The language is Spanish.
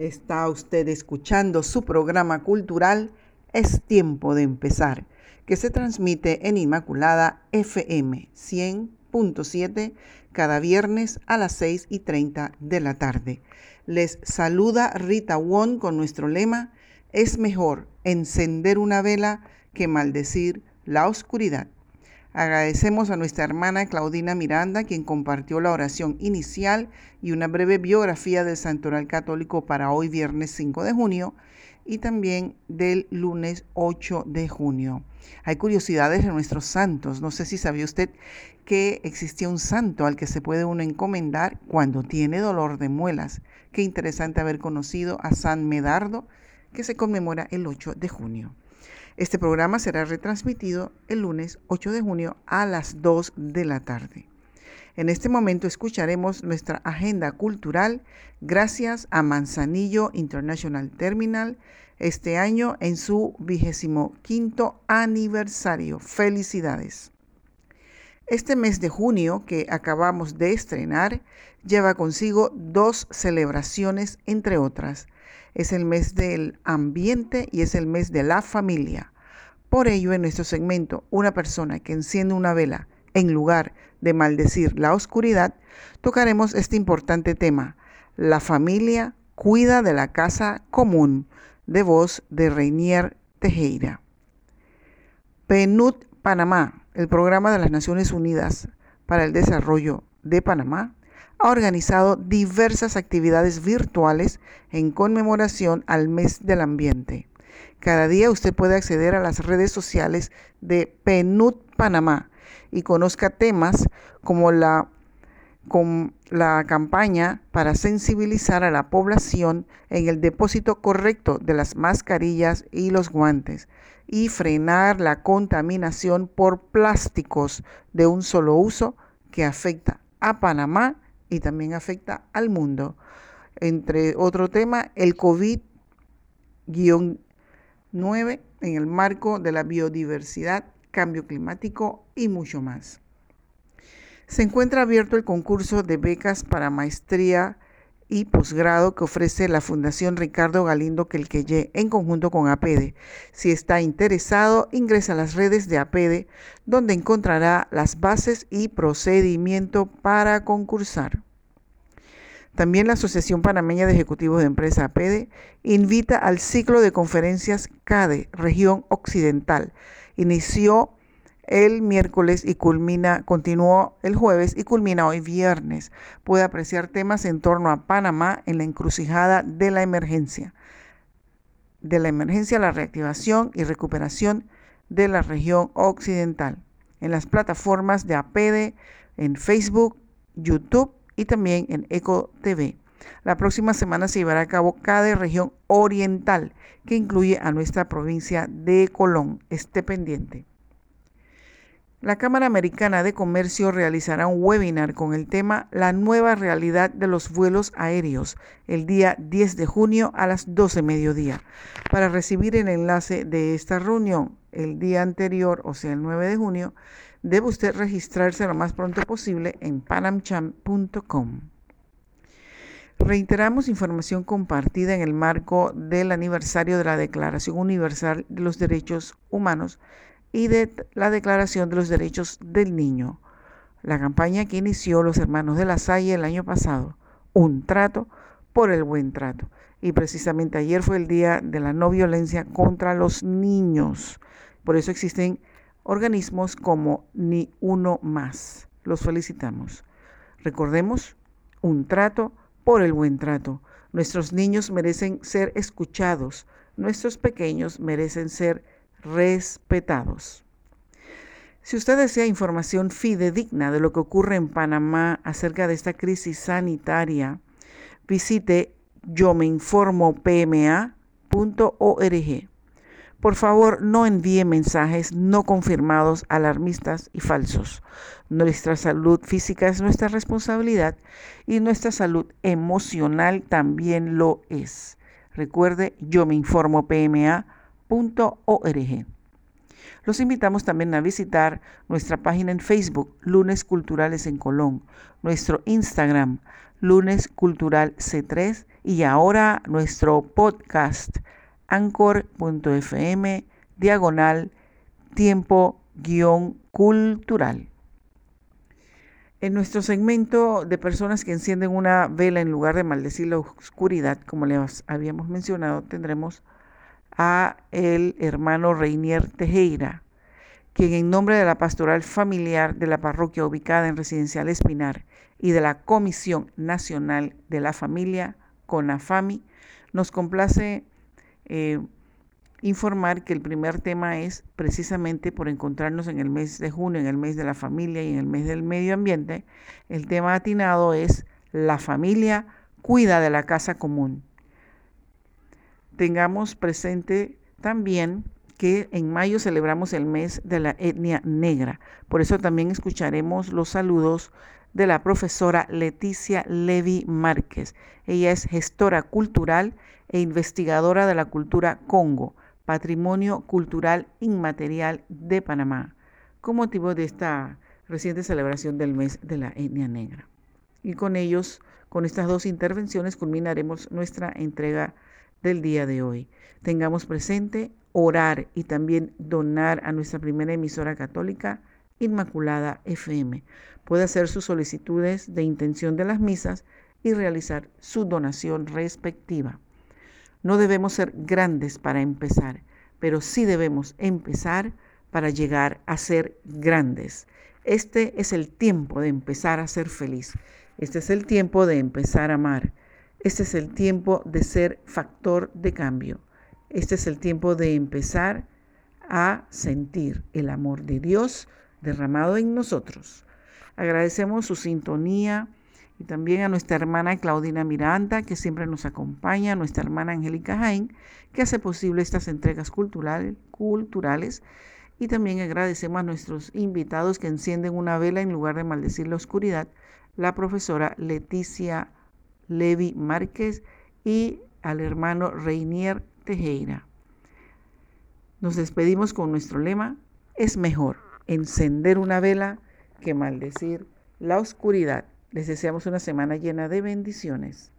Está usted escuchando su programa cultural Es tiempo de empezar, que se transmite en Inmaculada FM 100.7 cada viernes a las 6 y 30 de la tarde. Les saluda Rita Won con nuestro lema Es mejor encender una vela que maldecir la oscuridad. Agradecemos a nuestra hermana Claudina Miranda, quien compartió la oración inicial y una breve biografía del Santoral Católico para hoy viernes 5 de junio y también del lunes 8 de junio. Hay curiosidades de nuestros santos. No sé si sabía usted que existía un santo al que se puede uno encomendar cuando tiene dolor de muelas. Qué interesante haber conocido a San Medardo, que se conmemora el 8 de junio. Este programa será retransmitido el lunes 8 de junio a las 2 de la tarde. En este momento escucharemos nuestra agenda cultural gracias a Manzanillo International Terminal este año en su vigésimo quinto aniversario. Felicidades. Este mes de junio que acabamos de estrenar lleva consigo dos celebraciones, entre otras es el mes del ambiente y es el mes de la familia. Por ello, en nuestro segmento, una persona que enciende una vela en lugar de maldecir la oscuridad, tocaremos este importante tema. La familia cuida de la casa común, de voz de Reinier Tejera. PNUD Panamá, el programa de las Naciones Unidas para el Desarrollo de Panamá, ha organizado diversas actividades virtuales en conmemoración al mes del ambiente. Cada día usted puede acceder a las redes sociales de PNUD Panamá y conozca temas como la, con la campaña para sensibilizar a la población en el depósito correcto de las mascarillas y los guantes y frenar la contaminación por plásticos de un solo uso que afecta a Panamá y también afecta al mundo. Entre otro tema, el COVID-19 en el marco de la biodiversidad, cambio climático y mucho más. Se encuentra abierto el concurso de becas para maestría y posgrado que ofrece la Fundación Ricardo Galindo Quelqueye en conjunto con APEDE. Si está interesado, ingresa a las redes de APEDE, donde encontrará las bases y procedimiento para concursar. También la Asociación Panameña de Ejecutivos de Empresa APEDE invita al ciclo de conferencias CADE, región occidental. Inició el miércoles y culmina, continuó el jueves y culmina hoy viernes. Puede apreciar temas en torno a Panamá en la encrucijada de la emergencia. De la emergencia, la reactivación y recuperación de la región occidental. En las plataformas de APEDE, en Facebook, YouTube y también en Eco TV. La próxima semana se llevará a cabo cada región oriental, que incluye a nuestra provincia de Colón. Esté pendiente. La Cámara Americana de Comercio realizará un webinar con el tema La nueva realidad de los vuelos aéreos el día 10 de junio a las 12 mediodía. Para recibir el enlace de esta reunión el día anterior, o sea el 9 de junio, debe usted registrarse lo más pronto posible en panamcham.com. Reiteramos información compartida en el marco del aniversario de la Declaración Universal de los Derechos Humanos y de la Declaración de los Derechos del Niño, la campaña que inició los hermanos de la Salle el año pasado, un trato por el buen trato. Y precisamente ayer fue el día de la no violencia contra los niños. Por eso existen organismos como Ni Uno Más. Los felicitamos. Recordemos, un trato por el buen trato. Nuestros niños merecen ser escuchados, nuestros pequeños merecen ser respetados. Si usted desea información fidedigna de lo que ocurre en Panamá acerca de esta crisis sanitaria, visite yo me informo pma.org. Por favor, no envíe mensajes no confirmados, alarmistas y falsos. Nuestra salud física es nuestra responsabilidad y nuestra salud emocional también lo es. Recuerde, yo me informo pma.org los invitamos también a visitar nuestra página en Facebook, Lunes Culturales en Colón, nuestro Instagram, Lunes Cultural C3 y ahora nuestro podcast anchor.fm diagonal tiempo guion cultural. En nuestro segmento de personas que encienden una vela en lugar de maldecir la oscuridad, como les habíamos mencionado, tendremos a el hermano Reinier Tejera, quien en nombre de la pastoral familiar de la parroquia ubicada en Residencial Espinar y de la Comisión Nacional de la Familia, CONAFAMI, nos complace eh, informar que el primer tema es precisamente por encontrarnos en el mes de junio, en el mes de la familia y en el mes del medio ambiente. El tema atinado es la familia cuida de la casa común. Tengamos presente también que en mayo celebramos el mes de la etnia negra. Por eso también escucharemos los saludos de la profesora Leticia Levi Márquez. Ella es gestora cultural e investigadora de la cultura Congo, patrimonio cultural inmaterial de Panamá, con motivo de esta reciente celebración del mes de la etnia negra. Y con ellos, con estas dos intervenciones, culminaremos nuestra entrega del día de hoy. Tengamos presente orar y también donar a nuestra primera emisora católica, Inmaculada FM. Puede hacer sus solicitudes de intención de las misas y realizar su donación respectiva. No debemos ser grandes para empezar, pero sí debemos empezar para llegar a ser grandes. Este es el tiempo de empezar a ser feliz. Este es el tiempo de empezar a amar. Este es el tiempo de ser factor de cambio. Este es el tiempo de empezar a sentir el amor de Dios derramado en nosotros. Agradecemos su sintonía y también a nuestra hermana Claudina Miranda, que siempre nos acompaña, a nuestra hermana Angélica Jaén, que hace posible estas entregas culturales, culturales. Y también agradecemos a nuestros invitados que encienden una vela en lugar de maldecir la oscuridad, la profesora Leticia Levi Márquez y al hermano Reinier Tejera. Nos despedimos con nuestro lema, es mejor encender una vela que maldecir la oscuridad. Les deseamos una semana llena de bendiciones.